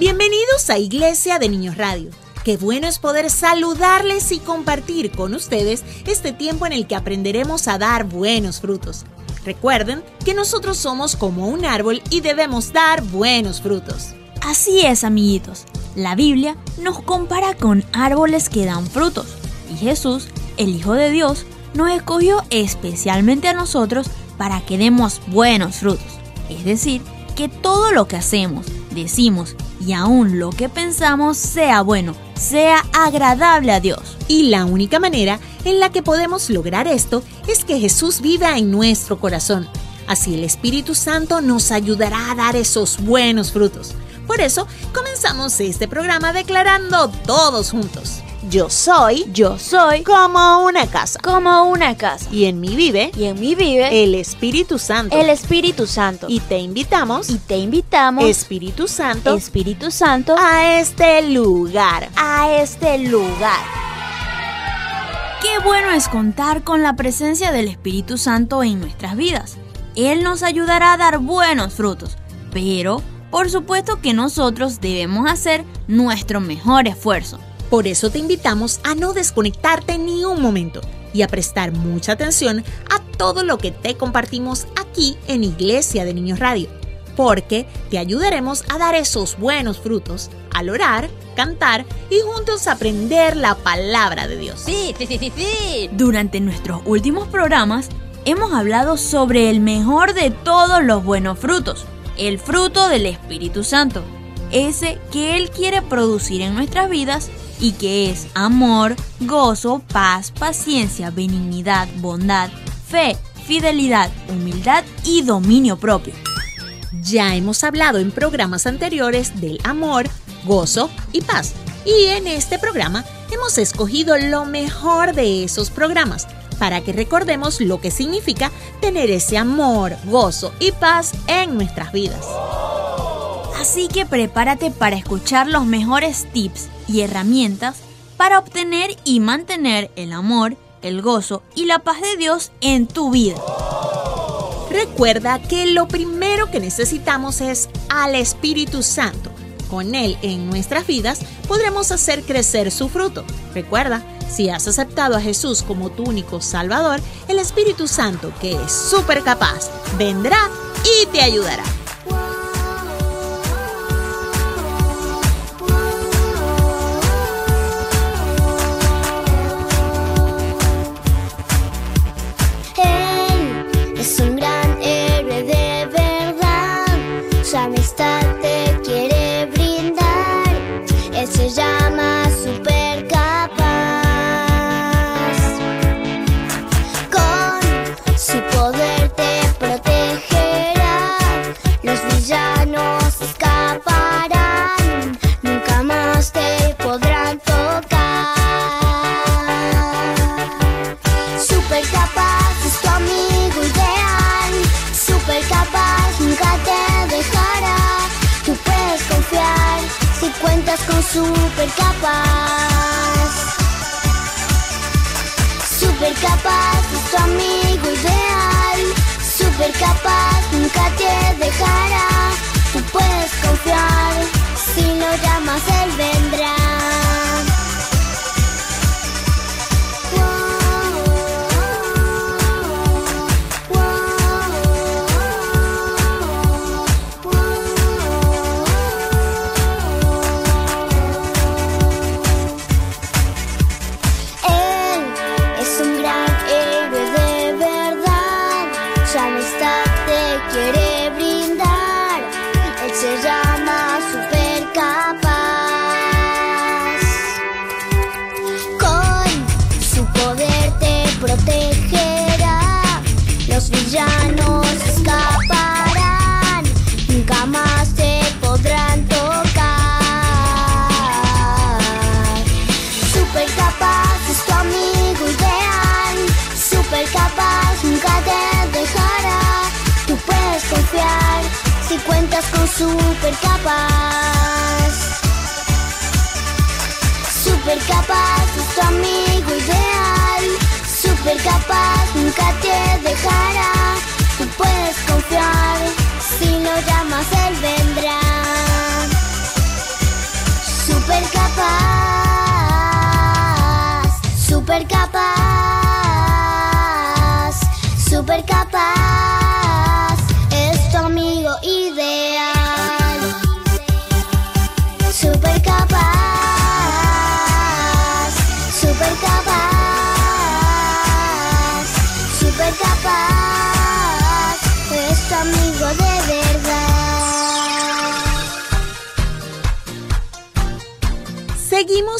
Bienvenidos a Iglesia de Niños Radio. Qué bueno es poder saludarles y compartir con ustedes este tiempo en el que aprenderemos a dar buenos frutos. Recuerden que nosotros somos como un árbol y debemos dar buenos frutos. Así es, amiguitos. La Biblia nos compara con árboles que dan frutos. Y Jesús, el Hijo de Dios, nos escogió especialmente a nosotros para que demos buenos frutos. Es decir, que todo lo que hacemos, decimos y aún lo que pensamos sea bueno, sea agradable a Dios. Y la única manera en la que podemos lograr esto es que Jesús viva en nuestro corazón. Así el Espíritu Santo nos ayudará a dar esos buenos frutos. Por eso comenzamos este programa declarando todos juntos. Yo soy, yo soy como una casa, como una casa. Y en mí vive, y en mí vive el Espíritu Santo. El Espíritu Santo. Y te invitamos, y te invitamos, Espíritu Santo, Espíritu Santo, a este lugar, a este lugar. Qué bueno es contar con la presencia del Espíritu Santo en nuestras vidas. Él nos ayudará a dar buenos frutos, pero por supuesto que nosotros debemos hacer nuestro mejor esfuerzo. Por eso te invitamos a no desconectarte ni un momento y a prestar mucha atención a todo lo que te compartimos aquí en Iglesia de Niños Radio, porque te ayudaremos a dar esos buenos frutos al orar, cantar y juntos aprender la palabra de Dios. Sí, sí, sí, sí, sí. Durante nuestros últimos programas hemos hablado sobre el mejor de todos los buenos frutos, el fruto del Espíritu Santo, ese que Él quiere producir en nuestras vidas y que es amor, gozo, paz, paciencia, benignidad, bondad, fe, fidelidad, humildad y dominio propio. Ya hemos hablado en programas anteriores del amor, gozo y paz. Y en este programa hemos escogido lo mejor de esos programas para que recordemos lo que significa tener ese amor, gozo y paz en nuestras vidas. Así que prepárate para escuchar los mejores tips y herramientas para obtener y mantener el amor, el gozo y la paz de Dios en tu vida. Recuerda que lo primero que necesitamos es al Espíritu Santo. Con Él en nuestras vidas podremos hacer crecer su fruto. Recuerda, si has aceptado a Jesús como tu único Salvador, el Espíritu Santo, que es súper capaz, vendrá y te ayudará. Super con super es tu amigo ideal. Super capaz nunca te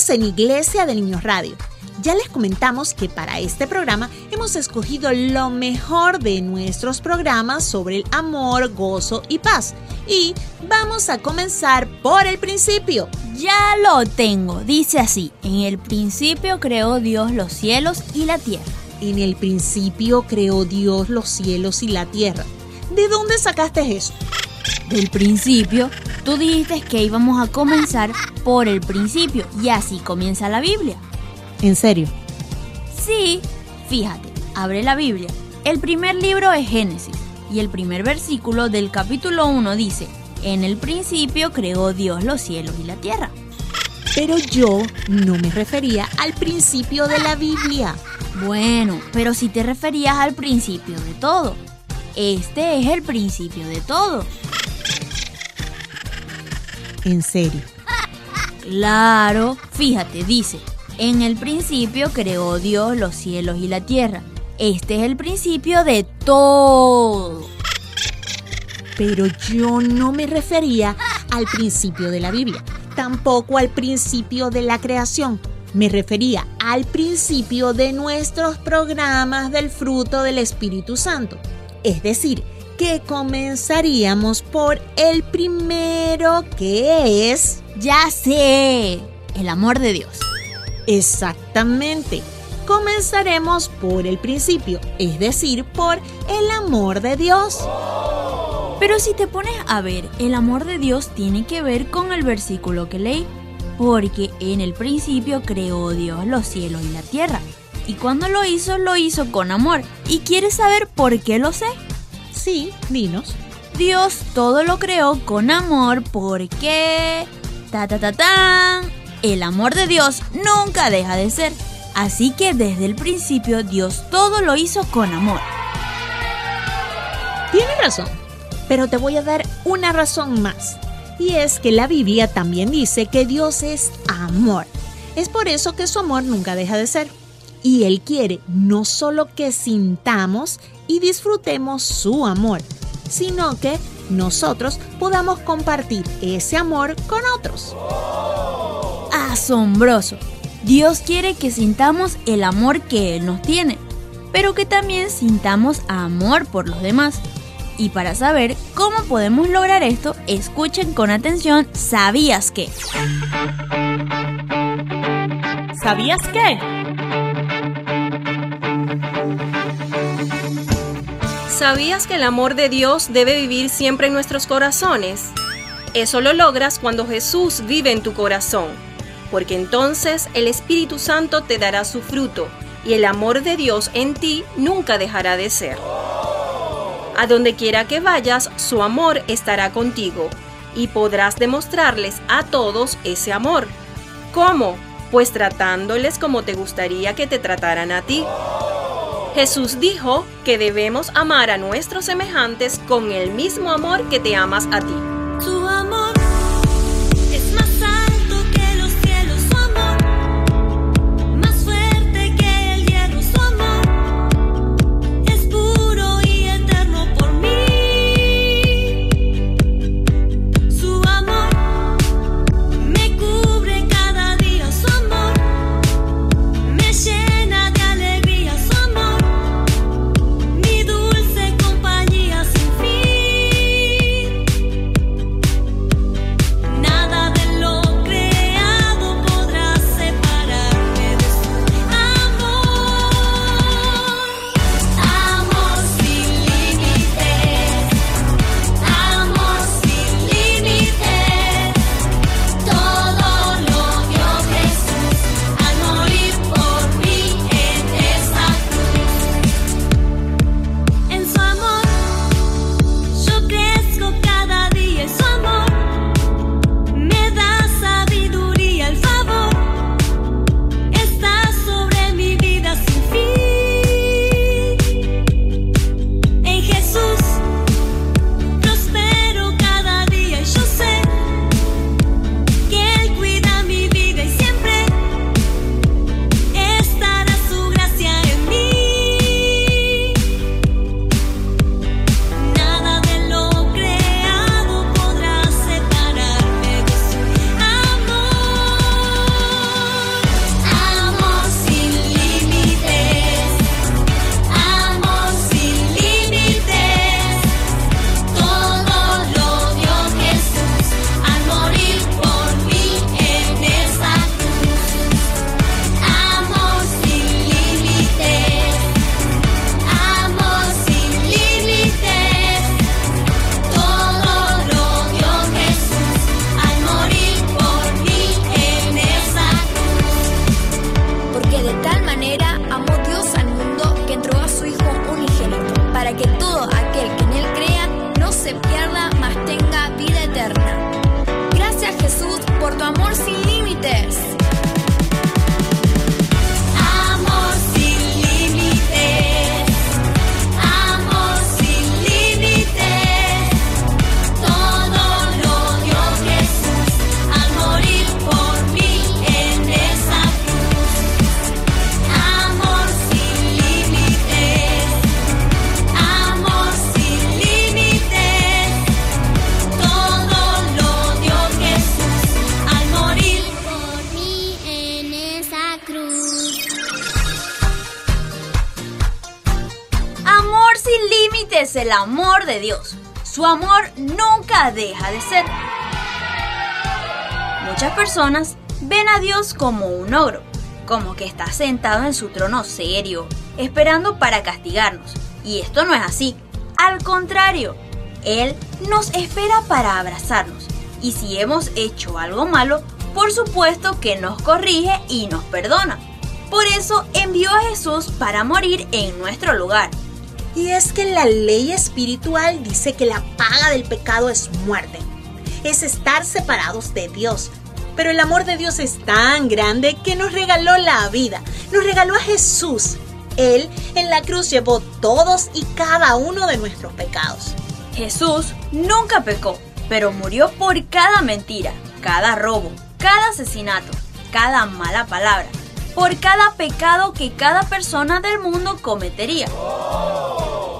En Iglesia de Niños Radio. Ya les comentamos que para este programa hemos escogido lo mejor de nuestros programas sobre el amor, gozo y paz. Y vamos a comenzar por el principio. Ya lo tengo, dice así, en el principio creó Dios los cielos y la tierra. En el principio creó Dios los cielos y la tierra. ¿De dónde sacaste eso? Del principio, tú dijiste que íbamos a comenzar por el principio y así comienza la Biblia. ¿En serio? Sí, fíjate, abre la Biblia. El primer libro es Génesis y el primer versículo del capítulo 1 dice, en el principio creó Dios los cielos y la tierra. Pero yo no me refería al principio de la Biblia. Bueno, pero si te referías al principio de todo. Este es el principio de todo. ¿En serio? Claro, fíjate, dice, en el principio creó Dios los cielos y la tierra. Este es el principio de todo. Pero yo no me refería al principio de la Biblia, tampoco al principio de la creación. Me refería al principio de nuestros programas del fruto del Espíritu Santo. Es decir, que comenzaríamos por el primero que es... Ya sé, el amor de Dios. Exactamente. Comenzaremos por el principio, es decir, por el amor de Dios. Pero si te pones a ver, el amor de Dios tiene que ver con el versículo que leí, porque en el principio creó Dios los cielos y la tierra. Y cuando lo hizo, lo hizo con amor. ¿Y quieres saber por qué lo sé? Sí, dinos. Dios todo lo creó con amor porque... Ta ta ta tan. El amor de Dios nunca deja de ser. Así que desde el principio Dios todo lo hizo con amor. Tienes razón, pero te voy a dar una razón más. Y es que la Biblia también dice que Dios es amor. Es por eso que su amor nunca deja de ser. Y Él quiere no solo que sintamos y disfrutemos su amor, sino que nosotros podamos compartir ese amor con otros. Asombroso. Dios quiere que sintamos el amor que Él nos tiene, pero que también sintamos amor por los demás. Y para saber cómo podemos lograr esto, escuchen con atención ¿Sabías qué? ¿Sabías qué? ¿Sabías que el amor de Dios debe vivir siempre en nuestros corazones? Eso lo logras cuando Jesús vive en tu corazón, porque entonces el Espíritu Santo te dará su fruto y el amor de Dios en ti nunca dejará de ser. A donde quiera que vayas, su amor estará contigo y podrás demostrarles a todos ese amor. ¿Cómo? Pues tratándoles como te gustaría que te trataran a ti. Jesús dijo que debemos amar a nuestros semejantes con el mismo amor que te amas a ti. El amor de Dios. Su amor nunca deja de ser. Muchas personas ven a Dios como un ogro, como que está sentado en su trono serio, esperando para castigarnos. Y esto no es así. Al contrario, Él nos espera para abrazarnos. Y si hemos hecho algo malo, por supuesto que nos corrige y nos perdona. Por eso envió a Jesús para morir en nuestro lugar. Y es que la ley espiritual dice que la paga del pecado es muerte. Es estar separados de Dios. Pero el amor de Dios es tan grande que nos regaló la vida. Nos regaló a Jesús. Él en la cruz llevó todos y cada uno de nuestros pecados. Jesús nunca pecó, pero murió por cada mentira, cada robo, cada asesinato, cada mala palabra, por cada pecado que cada persona del mundo cometería.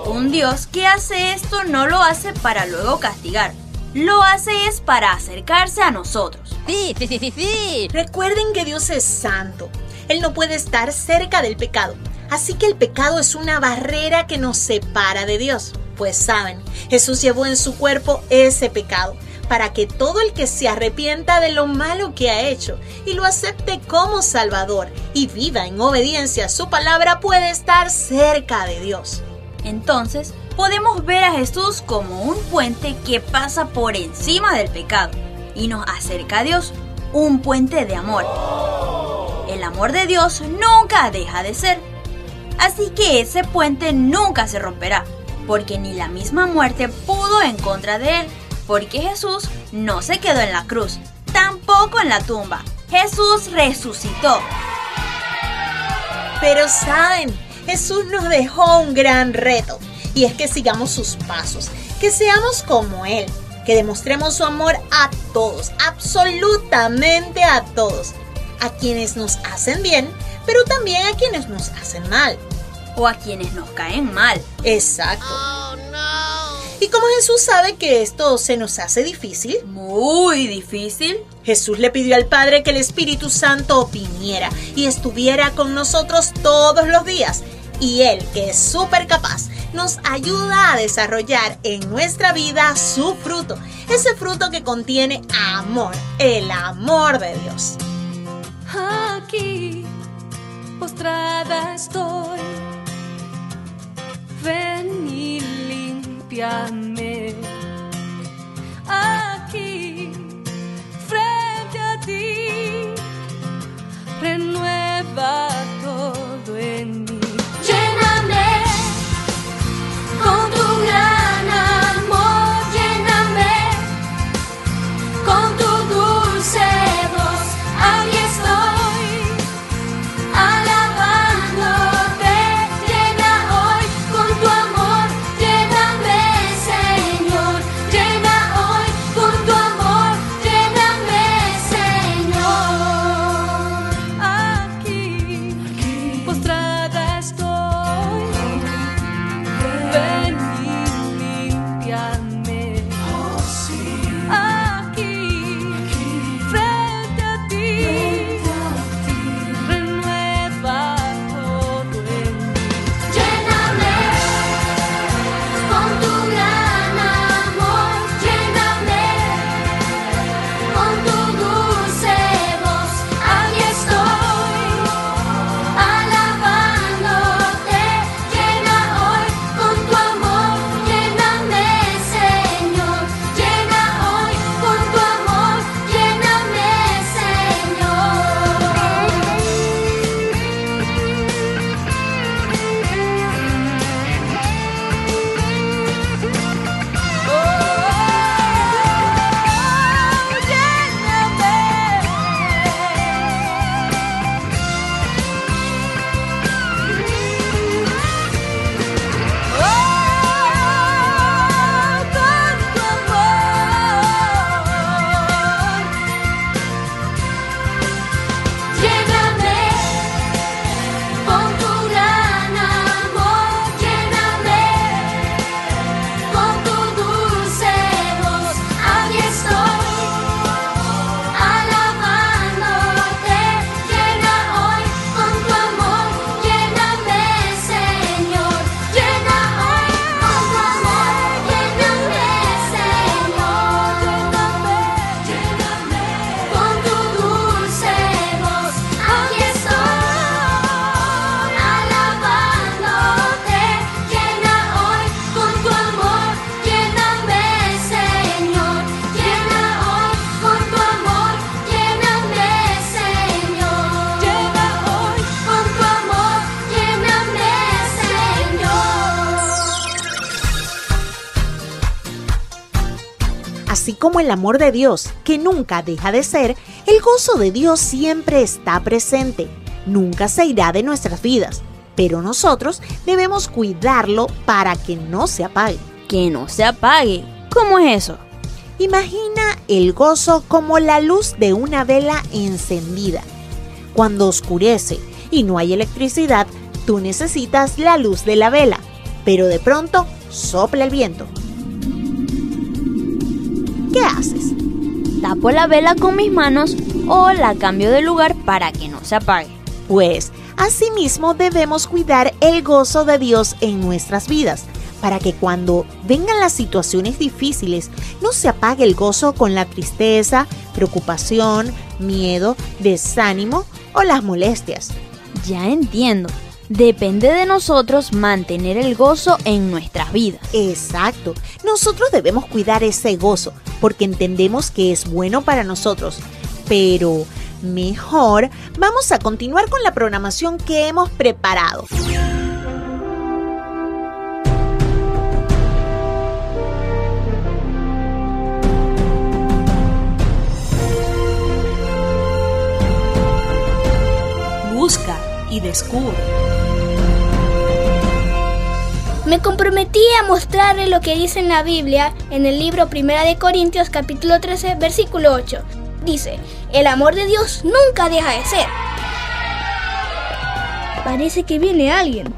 Un Dios que hace esto no lo hace para luego castigar, lo hace es para acercarse a nosotros. Sí, sí, sí, sí, sí. Recuerden que Dios es santo. Él no puede estar cerca del pecado. Así que el pecado es una barrera que nos separa de Dios. Pues saben, Jesús llevó en su cuerpo ese pecado para que todo el que se arrepienta de lo malo que ha hecho y lo acepte como Salvador y viva en obediencia a su palabra puede estar cerca de Dios. Entonces, podemos ver a Jesús como un puente que pasa por encima del pecado y nos acerca a Dios, un puente de amor. El amor de Dios nunca deja de ser. Así que ese puente nunca se romperá, porque ni la misma muerte pudo en contra de él, porque Jesús no se quedó en la cruz, tampoco en la tumba. Jesús resucitó. Pero saben, Jesús nos dejó un gran reto y es que sigamos sus pasos, que seamos como Él, que demostremos su amor a todos, absolutamente a todos, a quienes nos hacen bien, pero también a quienes nos hacen mal. O a quienes nos caen mal. Exacto. Y como Jesús sabe que esto se nos hace difícil, Muy difícil. Jesús le pidió al Padre que el Espíritu Santo viniera y estuviera con nosotros todos los días. Y Él, que es súper capaz, nos ayuda a desarrollar en nuestra vida su fruto, ese fruto que contiene amor, el amor de Dios. Aquí, postrada estoy. Ven y límpiame. Así como el amor de Dios, que nunca deja de ser, el gozo de Dios siempre está presente, nunca se irá de nuestras vidas, pero nosotros debemos cuidarlo para que no se apague. Que no se apague. ¿Cómo es eso? Imagina el gozo como la luz de una vela encendida. Cuando oscurece y no hay electricidad, tú necesitas la luz de la vela, pero de pronto sopla el viento. ¿Qué haces? Tapo la vela con mis manos o la cambio de lugar para que no se apague. Pues asimismo debemos cuidar el gozo de Dios en nuestras vidas, para que cuando vengan las situaciones difíciles no se apague el gozo con la tristeza, preocupación, miedo, desánimo o las molestias. Ya entiendo. Depende de nosotros mantener el gozo en nuestras vidas. Exacto. Nosotros debemos cuidar ese gozo porque entendemos que es bueno para nosotros. Pero mejor vamos a continuar con la programación que hemos preparado. Busca y descubre. Me comprometí a mostrarle lo que dice en la Biblia en el libro Primera de Corintios capítulo 13 versículo 8. Dice, el amor de Dios nunca deja de ser. Parece que viene alguien.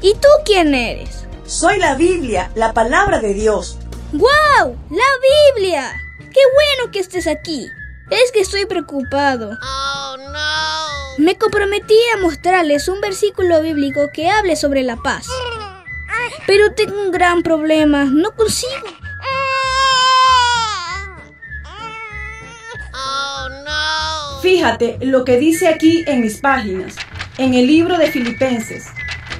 ¿Y tú quién eres? Soy la Biblia, la palabra de Dios. ¡Wow! ¡La Biblia! ¡Qué bueno que estés aquí! Es que estoy preocupado. Me comprometí a mostrarles un versículo bíblico que hable sobre la paz. Pero tengo un gran problema. No consigo. Fíjate lo que dice aquí en mis páginas, en el libro de Filipenses,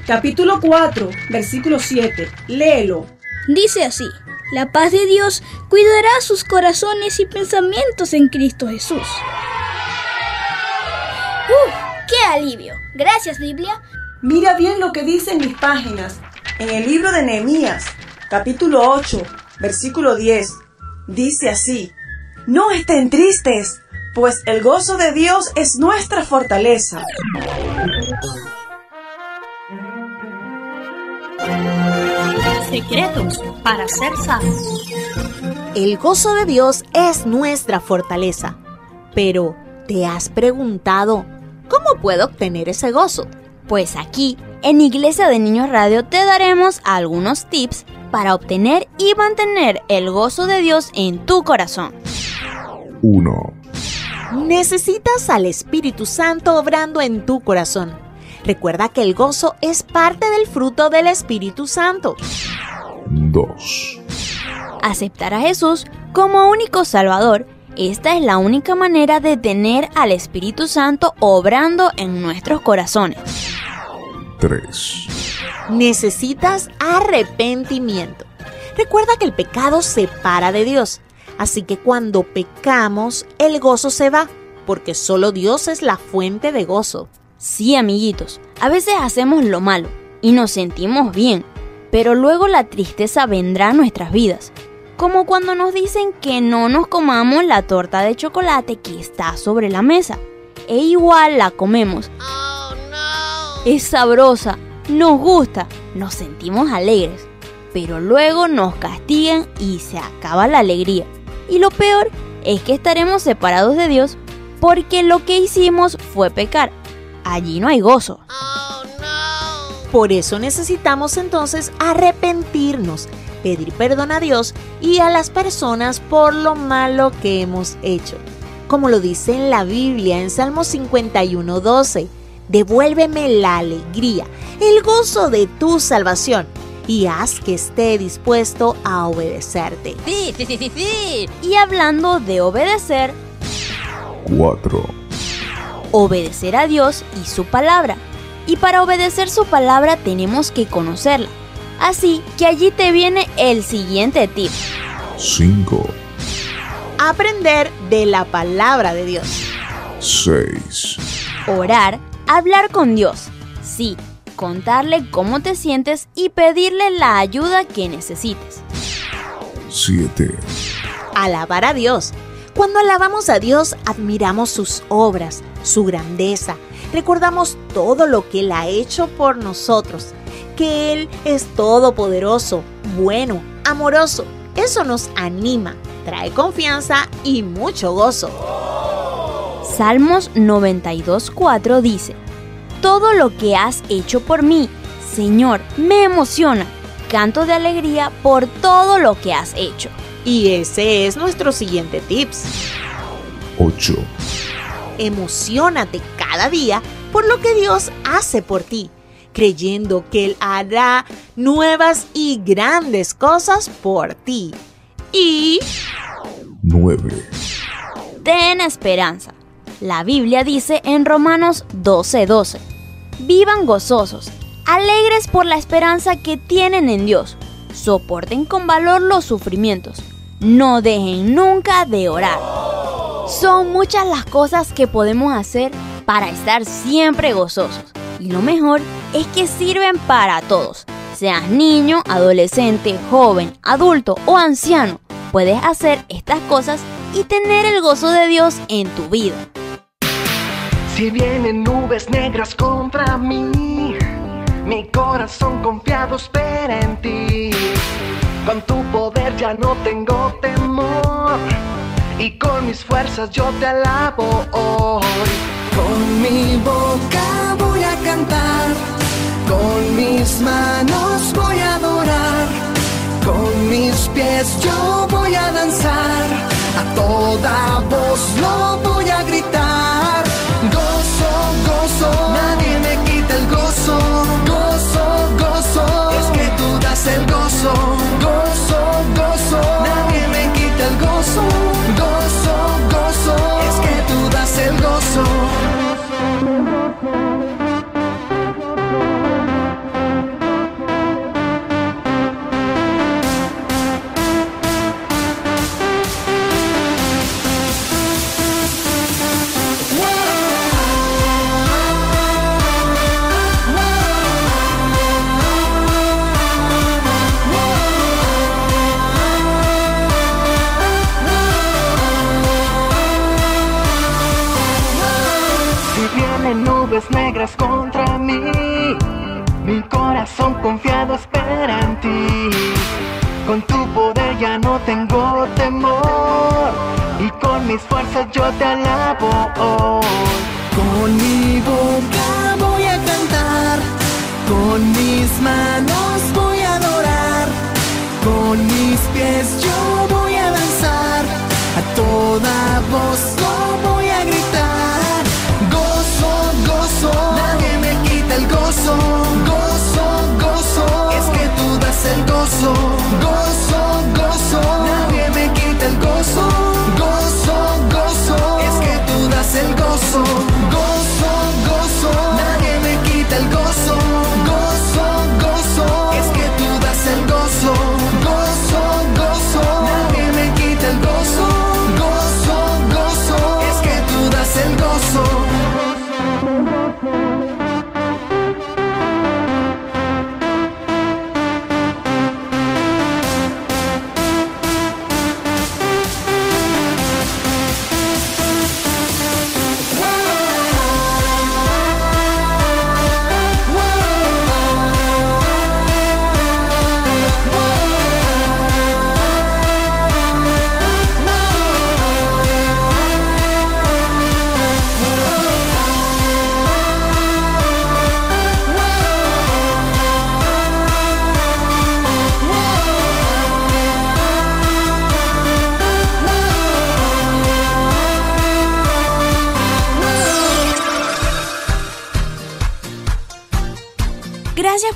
capítulo 4, versículo 7. Léelo. Dice así, la paz de Dios cuidará sus corazones y pensamientos en Cristo Jesús. ¡Uf! ¡Qué alivio! Gracias, Biblia. Mira bien lo que dice en mis páginas, En el libro de Nehemías, capítulo 8, versículo 10, dice así, No estén tristes, pues el gozo de Dios es nuestra fortaleza. Secretos para ser sabios. El gozo de Dios es nuestra fortaleza. Pero, ¿te has preguntado cómo puedo obtener ese gozo? Pues aquí, en Iglesia de Niños Radio, te daremos algunos tips para obtener y mantener el gozo de Dios en tu corazón. 1. Necesitas al Espíritu Santo obrando en tu corazón. Recuerda que el gozo es parte del fruto del Espíritu Santo. 2. Aceptar a Jesús como único Salvador. Esta es la única manera de tener al Espíritu Santo obrando en nuestros corazones. 3. Necesitas arrepentimiento. Recuerda que el pecado separa de Dios. Así que cuando pecamos, el gozo se va, porque solo Dios es la fuente de gozo. Sí, amiguitos, a veces hacemos lo malo y nos sentimos bien, pero luego la tristeza vendrá a nuestras vidas, como cuando nos dicen que no nos comamos la torta de chocolate que está sobre la mesa, e igual la comemos. Es sabrosa, nos gusta, nos sentimos alegres, pero luego nos castigan y se acaba la alegría. Y lo peor es que estaremos separados de Dios porque lo que hicimos fue pecar. Allí no hay gozo. Por eso necesitamos entonces arrepentirnos, pedir perdón a Dios y a las personas por lo malo que hemos hecho. Como lo dice en la Biblia en Salmo 51:12, devuélveme la alegría, el gozo de tu salvación y haz que esté dispuesto a obedecerte. Sí, sí, sí, sí, sí. Y hablando de obedecer, 4. obedecer a Dios y su palabra. Y para obedecer su palabra tenemos que conocerla. Así que allí te viene el siguiente tip. 5. Aprender de la palabra de Dios. 6. Orar, hablar con Dios. Sí, contarle cómo te sientes y pedirle la ayuda que necesites. 7, Alabar a Dios. Cuando alabamos a Dios, admiramos sus obras, su grandeza, recordamos todo lo que Él ha hecho por nosotros, que Él es todopoderoso, bueno, amoroso. Eso nos anima, trae confianza y mucho gozo. Salmos 92.4 dice, Todo lo que has hecho por mí, Señor, me emociona. Canto de alegría por todo lo que has hecho. Y ese es nuestro siguiente tips. 8, Emocionate cada día por lo que Dios hace por ti, creyendo que Él hará nuevas y grandes cosas por ti. Y 9, Ten esperanza. La Biblia dice en Romanos 12:12, Vivan gozosos, alegres por la esperanza que tienen en Dios. Soporten con valor los sufrimientos. No dejen nunca de orar. Son muchas las cosas que podemos hacer para estar siempre gozosos. Y lo mejor es que sirven para todos. Seas niño, adolescente, joven, adulto o anciano, puedes hacer estas cosas y tener el gozo de Dios en tu vida. Si vienen nubes negras contra mí, mi corazón confiado espera en ti. Con tu poder ya no tengo temor y con mis fuerzas yo te alabo hoy. Con mi boca voy a cantar, con mis manos voy a adorar, con mis pies yo voy a danzar, a toda voz lo voy a gritar. Gozo, gozo, nadie me quita el gozo. Gozo, gozo, es que tú das el gozo.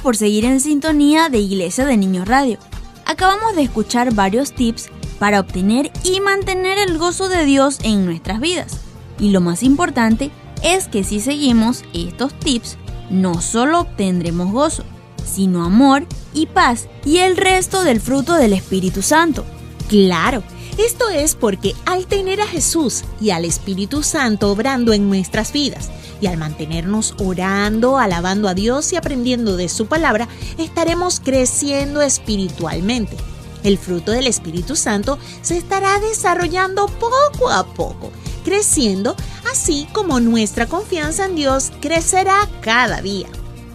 Por seguir en sintonía de Iglesia de Niños Radio. Acabamos de escuchar varios tips para obtener y mantener el gozo de Dios en nuestras vidas. Y lo más importante es que si seguimos estos tips, no solo obtendremos gozo, sino amor y paz y el resto del fruto del Espíritu Santo. Claro, esto es porque al tener a Jesús y al Espíritu Santo obrando en nuestras vidas, y al mantenernos orando, alabando a Dios y aprendiendo de su palabra, estaremos creciendo espiritualmente. El fruto del Espíritu Santo se estará desarrollando poco a poco, creciendo, así como nuestra confianza en Dios crecerá cada día.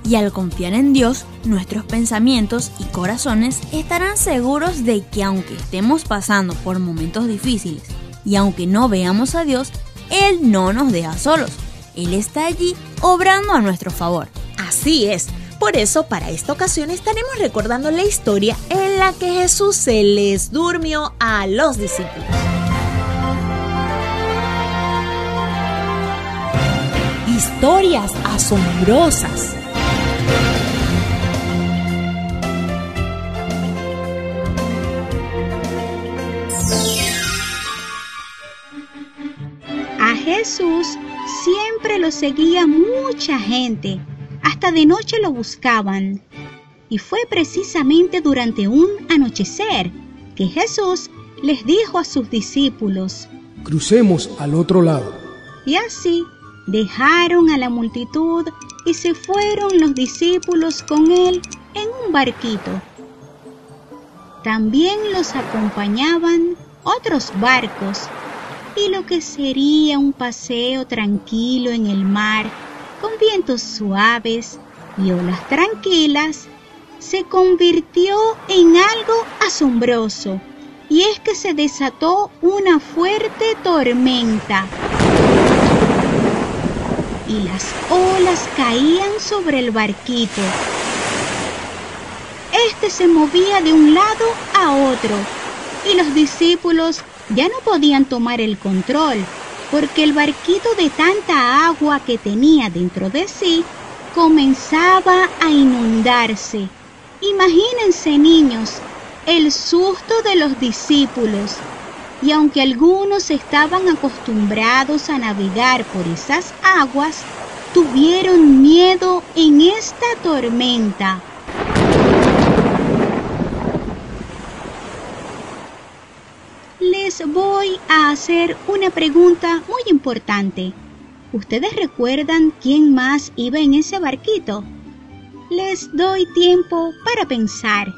Y al confiar en Dios, nuestros pensamientos y corazones estarán seguros de que aunque estemos pasando por momentos difíciles y aunque no veamos a Dios, Él no nos deja solos. Él está allí obrando a nuestro favor. Así es. Por eso, para esta ocasión estaremos recordando la historia en la que Jesús se les durmió a los discípulos. Historias asombrosas. A Jesús siempre lo seguía mucha gente, hasta de noche lo buscaban. Y fue precisamente durante un anochecer que Jesús les dijo a sus discípulos, Crucemos al otro lado. y así dejaron a la multitud y se fueron los discípulos con él en un barquito. También los acompañaban otros barcos y lo que sería un paseo tranquilo en el mar con vientos suaves y olas tranquilas se convirtió en algo asombroso y es que se desató una fuerte tormenta y las olas caían sobre el barquito. Este se movía de un lado a otro y los discípulos ya no podían tomar el control porque el barquito de tanta agua que tenía dentro de sí comenzaba a inundarse. Imagínense niños, el susto de los discípulos. Y aunque algunos estaban acostumbrados a navegar por esas aguas, tuvieron miedo en esta tormenta. Voy a hacer una pregunta muy importante. ¿Ustedes recuerdan quién más iba en ese barquito? Les doy tiempo para pensar.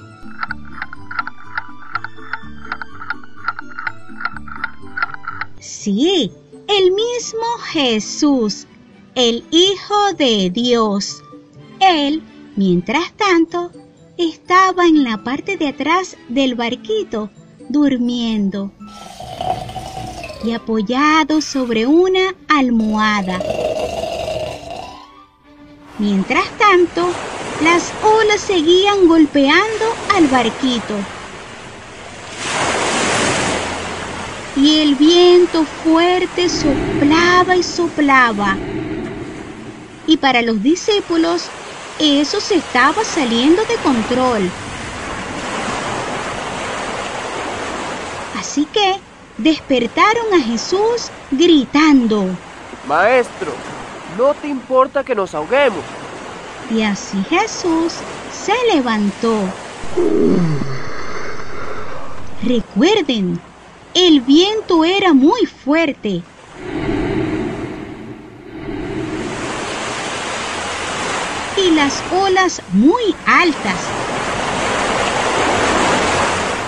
Sí, el mismo Jesús, el Hijo de Dios. Él, mientras tanto, estaba en la parte de atrás del barquito, durmiendo y apoyado sobre una almohada. Mientras tanto, las olas seguían golpeando al barquito. Y el viento fuerte soplaba y soplaba. Y para los discípulos, eso se estaba saliendo de control. Así que despertaron a Jesús gritando. Maestro, ¿no te importa que nos ahoguemos? Y así Jesús se levantó. Recuerden, el viento era muy fuerte. Y las olas muy altas.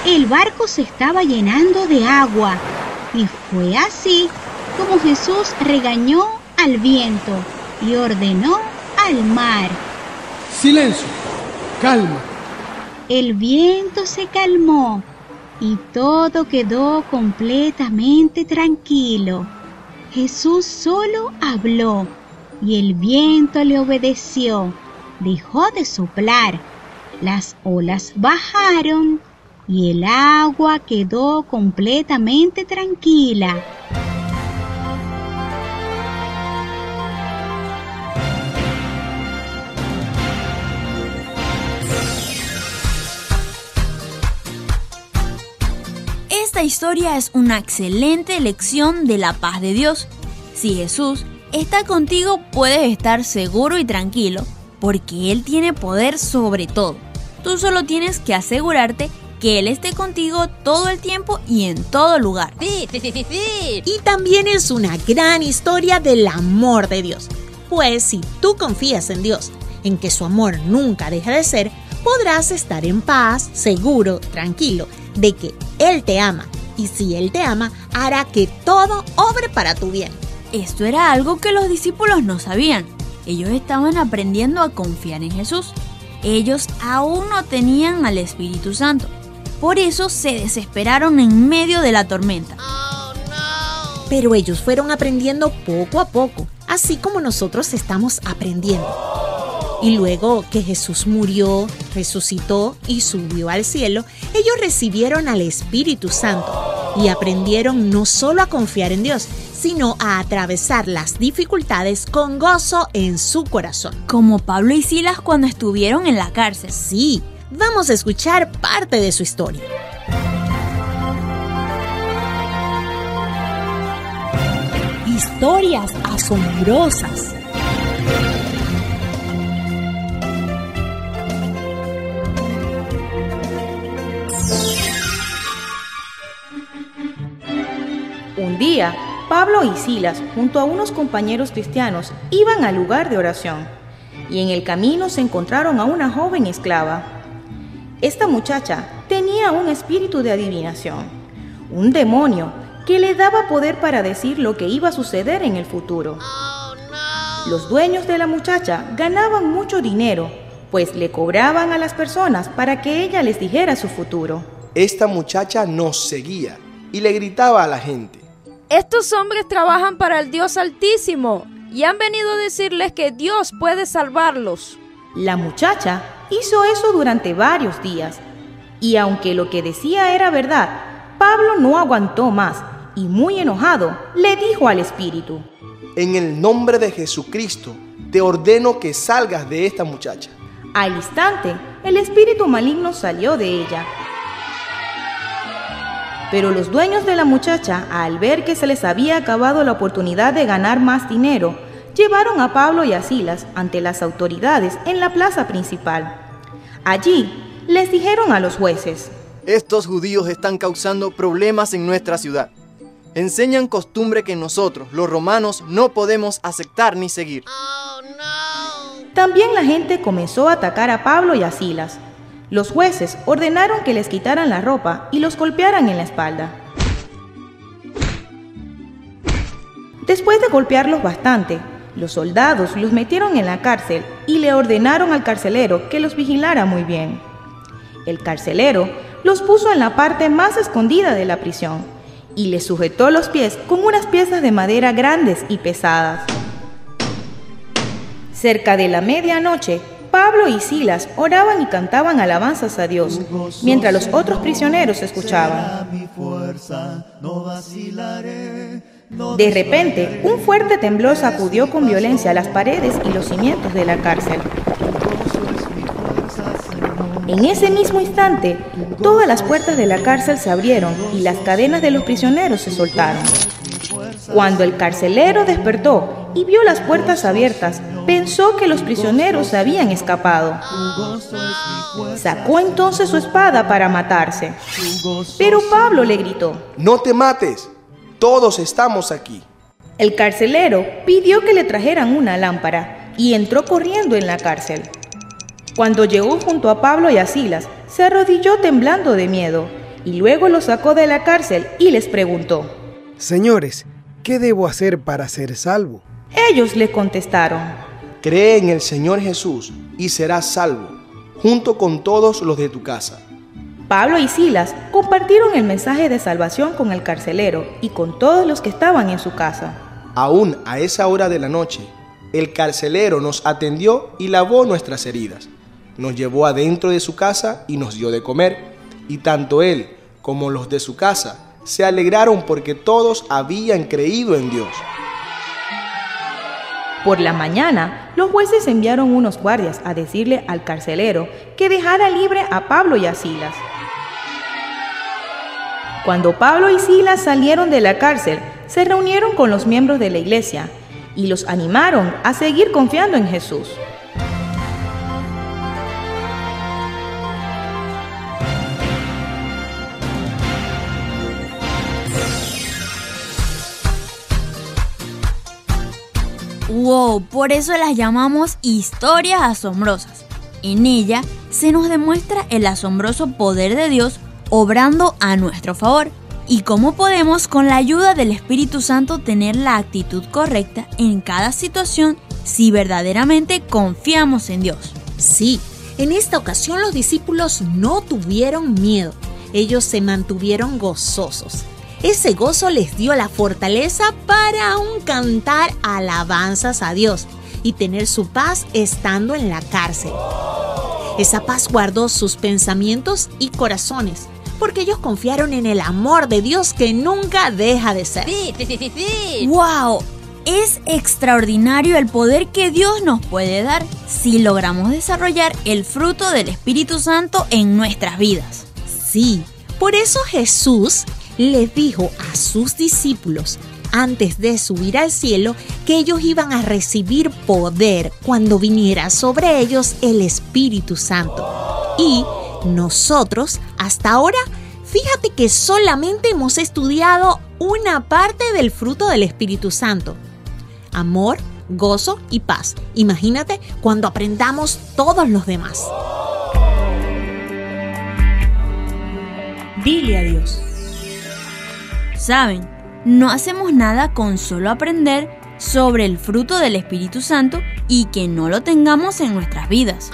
El barco se estaba llenando de agua y fue así como Jesús regañó al viento y ordenó al mar. Silencio. Calma. El viento se calmó y todo quedó completamente tranquilo. Jesús solo habló y el viento le obedeció. Dejó de soplar. Las olas bajaron y el agua quedó completamente tranquila. Esta historia es una excelente lección de la paz de Dios. Si Jesús está contigo, puedes estar seguro y tranquilo, porque Él tiene poder sobre todo. Tú solo tienes que asegurarte que Él esté contigo todo el tiempo y en todo lugar. Sí, sí, sí, sí, sí. Y también es una gran historia del amor de Dios. Pues si tú confías en Dios, en que su amor nunca deja de ser, podrás estar en paz, seguro, tranquilo, de que Él te ama y si Él te ama, hará que todo obre para tu bien. Esto era algo que los discípulos no sabían. Ellos estaban aprendiendo a confiar en Jesús. Ellos aún no tenían al Espíritu Santo. Por eso se desesperaron en medio de la tormenta. Pero ellos fueron aprendiendo poco a poco, así como nosotros estamos aprendiendo. Y luego que Jesús murió, resucitó y subió al cielo, ellos recibieron al Espíritu Santo y aprendieron no solo a confiar en Dios, sino a atravesar las dificultades con gozo en su corazón. Como Pablo y Silas cuando estuvieron en la cárcel. Sí, vamos a escuchar parte de su historia. Historias asombrosas. Un día, Pablo y Silas, junto a unos compañeros cristianos, iban al lugar de oración, y en el camino se encontraron a una joven esclava. Esta muchacha tenía un espíritu de adivinación, un demonio que le daba poder para decir lo que iba a suceder en el futuro. Los dueños de la muchacha ganaban mucho dinero, pues le cobraban a las personas para que ella les dijera su futuro. Esta muchacha nos seguía y le gritaba a la gente. Estos hombres trabajan para el Dios Altísimo y han venido a decirles que Dios puede salvarlos. La muchacha hizo eso durante varios días, y aunque lo que decía era verdad, Pablo no aguantó más y muy enojado le dijo al espíritu, En el nombre de Jesucristo, te ordeno que salgas de esta muchacha. Al instante, el espíritu maligno salió de ella. Pero los dueños de la muchacha, al ver que se les había acabado la oportunidad de ganar más dinero, llevaron a Pablo y a Silas ante las autoridades en la plaza principal. Allí les dijeron a los jueces, Estos judíos están causando problemas en nuestra ciudad. Enseñan costumbre que nosotros, los romanos, no podemos aceptar ni seguir. También la gente comenzó a atacar a Pablo y a Silas. Los jueces ordenaron que les quitaran la ropa y los golpearan en la espalda. Después de golpearlos bastante, los soldados los metieron en la cárcel y le ordenaron al carcelero que los vigilara muy bien. El carcelero los puso en la parte más escondida de la prisión y les sujetó los pies con unas piezas de madera grandes y pesadas. Cerca de la medianoche, Pablo y Silas oraban y cantaban alabanzas a Dios, mientras los otros prisioneros escuchaban. De repente, un fuerte temblor sacudió con violencia las paredes y los cimientos de la cárcel. En ese mismo instante, todas las puertas de la cárcel se abrieron y las cadenas de los prisioneros se soltaron. Cuando el carcelero despertó y vio las puertas abiertas, pensó que los prisioneros habían escapado. Sacó entonces su espada para matarse. Pero Pablo le gritó, No te mates, todos estamos aquí. El carcelero pidió que le trajeran una lámpara y entró corriendo en la cárcel. Cuando llegó junto a Pablo y a Silas, se arrodilló temblando de miedo y luego los sacó de la cárcel y les preguntó, Señores, ¿qué debo hacer para ser salvo? Ellos le contestaron, Cree en el Señor Jesús y serás salvo, junto con todos los de tu casa. Pablo y Silas compartieron el mensaje de salvación con el carcelero y con todos los que estaban en su casa. Aún a esa hora de la noche, el carcelero nos atendió y lavó nuestras heridas. Nos llevó adentro de su casa y nos dio de comer. Y tanto él como los de su casa se alegraron porque todos habían creído en Dios. Por la mañana, los jueces enviaron unos guardias a decirle al carcelero que dejara libre a Pablo y a Silas. Cuando Pablo y Silas salieron de la cárcel, se reunieron con los miembros de la iglesia y los animaron a seguir confiando en Jesús. Wow, por eso las llamamos historias asombrosas. En ella se nos demuestra el asombroso poder de Dios obrando a nuestro favor. ¿Y cómo podemos con la ayuda del Espíritu Santo tener la actitud correcta en cada situación si verdaderamente confiamos en Dios? Sí, en esta ocasión los discípulos no tuvieron miedo, ellos se mantuvieron gozosos. Ese gozo les dio la fortaleza para aún cantar alabanzas a Dios y tener su paz estando en la cárcel. Esa paz guardó sus pensamientos y corazones, porque ellos confiaron en el amor de Dios que nunca deja de ser. Sí, sí, sí, sí. ¡Wow! Es extraordinario el poder que Dios nos puede dar si logramos desarrollar el fruto del Espíritu Santo en nuestras vidas. Sí, por eso Jesús les dijo a sus discípulos antes de subir al cielo que ellos iban a recibir poder cuando viniera sobre ellos el Espíritu Santo. Y nosotros, hasta ahora, fíjate que solamente hemos estudiado una parte del fruto del Espíritu Santo. Amor, gozo y paz. Imagínate cuando aprendamos todos los demás. Dile a Dios. Saben, no hacemos nada con solo aprender sobre el fruto del Espíritu Santo y que no lo tengamos en nuestras vidas.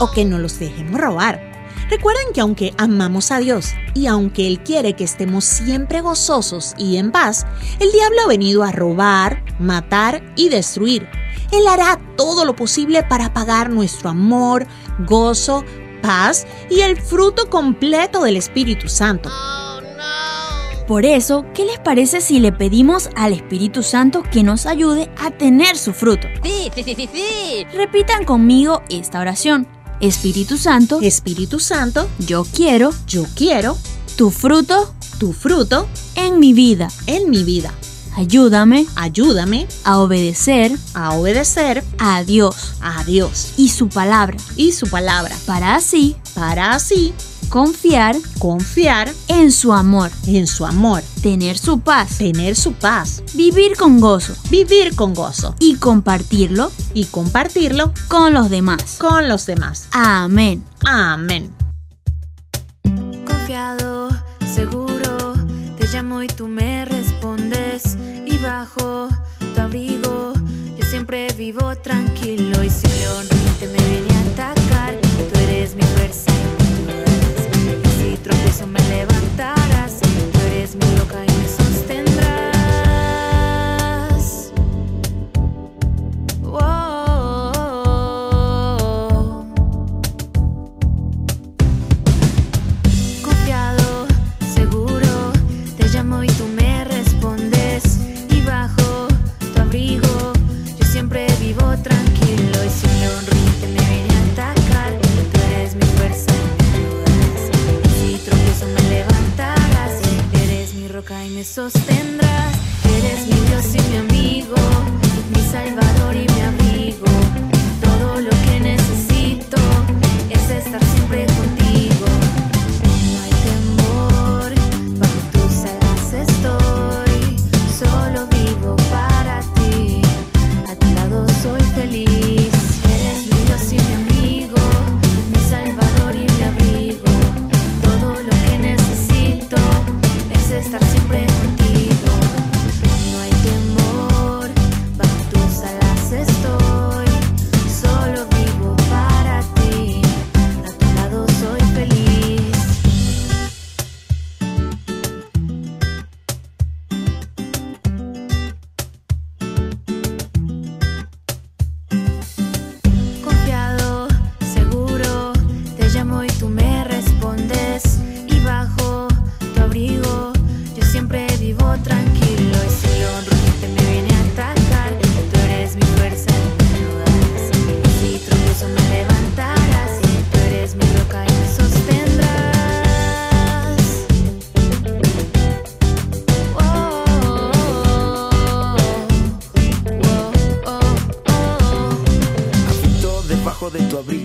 O que no los dejemos robar. Recuerden que aunque amamos a Dios y aunque Él quiere que estemos siempre gozosos y en paz, el diablo ha venido a robar, matar y destruir. Él hará todo lo posible para apagar nuestro amor, gozo, paz y el fruto completo del Espíritu Santo. Por eso, ¿qué les parece si le pedimos al Espíritu Santo que nos ayude a tener su fruto? Sí, sí, sí, sí, sí. Repitan conmigo esta oración. Espíritu Santo, Espíritu Santo, yo quiero, yo quiero. Tu fruto, tu fruto. En mi vida. en mi vida. Ayúdame. Ayúdame. A obedecer. A obedecer. A Dios. A Dios. Y su palabra, y su palabra. Para así. Para así confiar confiar en su amor, en su amor, tener su paz, tener su paz, vivir con gozo vivir con gozo y compartirlo y compartirlo con los demás. con los demás. Amén. Amén. Confiado, seguro, te llamo y tú me respondes. Y bajo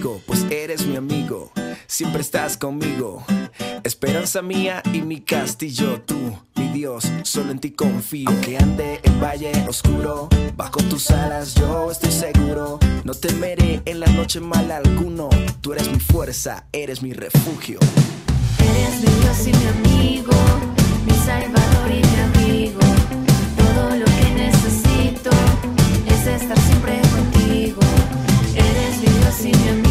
pues eres mi amigo. Siempre estás conmigo. Esperanza mía y mi castillo, tú, mi Dios, solo en ti confío. Aunque ande en valle oscuro, bajo tus alas yo estoy seguro. No temeré en la noche mal alguno. Tú eres mi fuerza, eres mi refugio. Eres mi Dios y mi amigo, mi salvador y mi abrigo. Todo lo que necesito es estar siempre contigo. Eres mi Dios y mi amigo,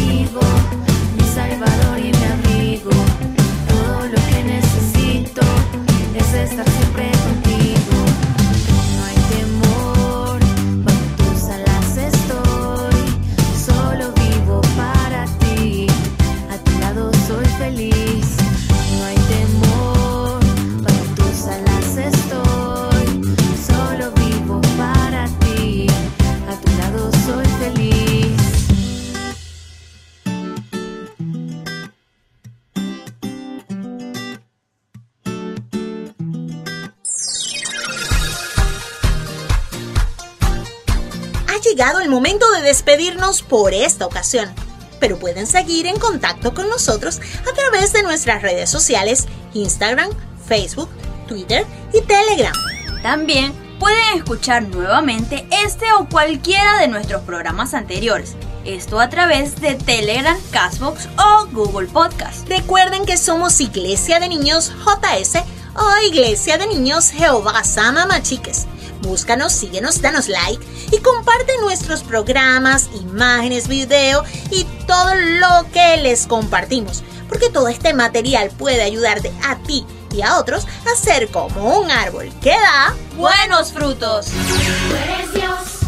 momento de despedirnos por esta ocasión, pero pueden seguir en contacto con nosotros a través de nuestras redes sociales, Instagram, Facebook, Twitter y Telegram. También pueden escuchar nuevamente este o cualquiera de nuestros programas anteriores. Esto a través de Telegram, Castbox o Google Podcast. Recuerden que somos Iglesia de Niños JS o Iglesia de Niños Jehová Sama Machiques. Búscanos, síguenos, danos like y comparte nuestros programas, imágenes, video y todo lo que les compartimos, porque todo este material puede ayudarte a ti y a otros a ser como un árbol que da buenos frutos.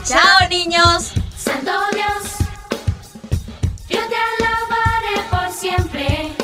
Chao niños. Santo Dios. Yo te alabaré por siempre.